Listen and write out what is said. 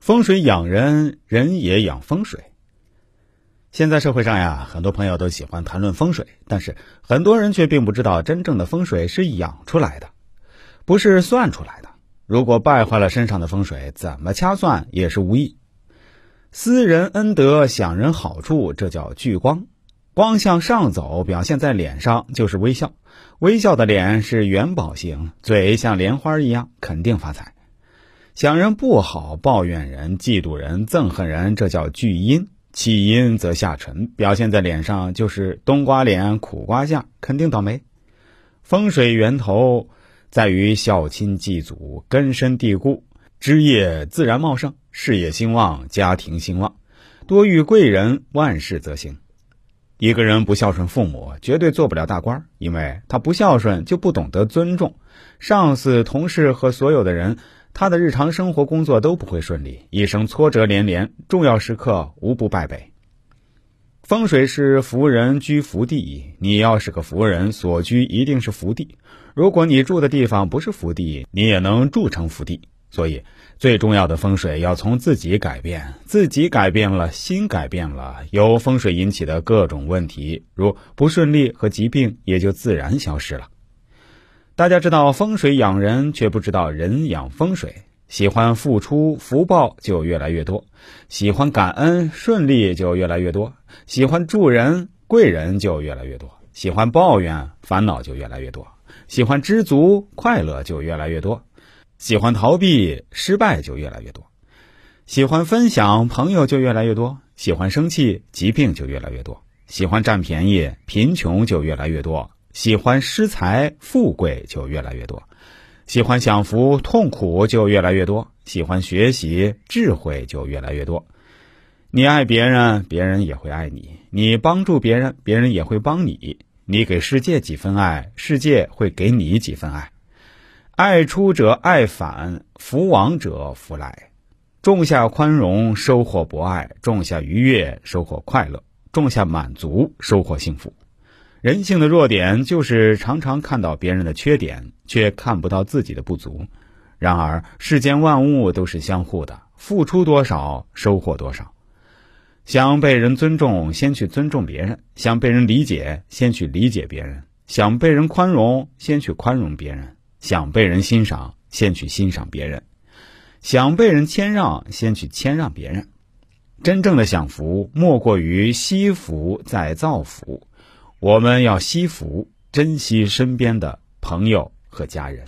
风水养人，人也养风水。现在社会上呀，很多朋友都喜欢谈论风水，但是很多人却并不知道，真正的风水是养出来的，不是算出来的。如果败坏了身上的风水，怎么掐算也是无益。私人恩德，享人好处，这叫聚光。光向上走，表现在脸上就是微笑，微笑的脸是元宝型，嘴像莲花一样，肯定发财。想人不好，抱怨人、嫉妒人、憎恨人，这叫聚阴。气阴则下沉，表现在脸上就是冬瓜脸、苦瓜相，肯定倒霉。风水源头在于孝亲祭祖，根深蒂固，枝叶自然茂盛，事业兴旺，家庭兴旺，多遇贵人，万事则兴。一个人不孝顺父母，绝对做不了大官，因为他不孝顺就不懂得尊重上司、同事和所有的人。他的日常生活、工作都不会顺利，一生挫折连连，重要时刻无不败北。风水是福人居福地，你要是个福人，所居一定是福地。如果你住的地方不是福地，你也能住成福地。所以，最重要的风水要从自己改变，自己改变了，心改变了，由风水引起的各种问题，如不顺利和疾病，也就自然消失了。大家知道风水养人，却不知道人养风水。喜欢付出，福报就越来越多；喜欢感恩，顺利就越来越多；喜欢助人，贵人就越来越多；喜欢抱怨，烦恼就越来越多；喜欢知足，快乐就越来越多；喜欢逃避，失败就越来越多；喜欢分享，朋友就越来越多；喜欢生气，疾病就越来越多；喜欢占便宜，贫穷就越来越多。喜欢失财，富贵就越来越多；喜欢享福，痛苦就越来越多；喜欢学习，智慧就越来越多。你爱别人，别人也会爱你；你帮助别人，别人也会帮你；你给世界几分爱，世界会给你几分爱。爱出者爱返，福往者福来。种下宽容，收获博爱；种下愉悦，收获快乐；种下满足，收获幸福。人性的弱点就是常常看到别人的缺点，却看不到自己的不足。然而，世间万物都是相互的，付出多少，收获多少。想被人尊重，先去尊重别人；想被人理解，先去理解别人；想被人宽容，先去宽容别人；想被人欣赏，先去欣赏别人；想被人谦让，先去谦让别人。真正的享福，莫过于惜福再造福。我们要惜福，珍惜身边的朋友和家人。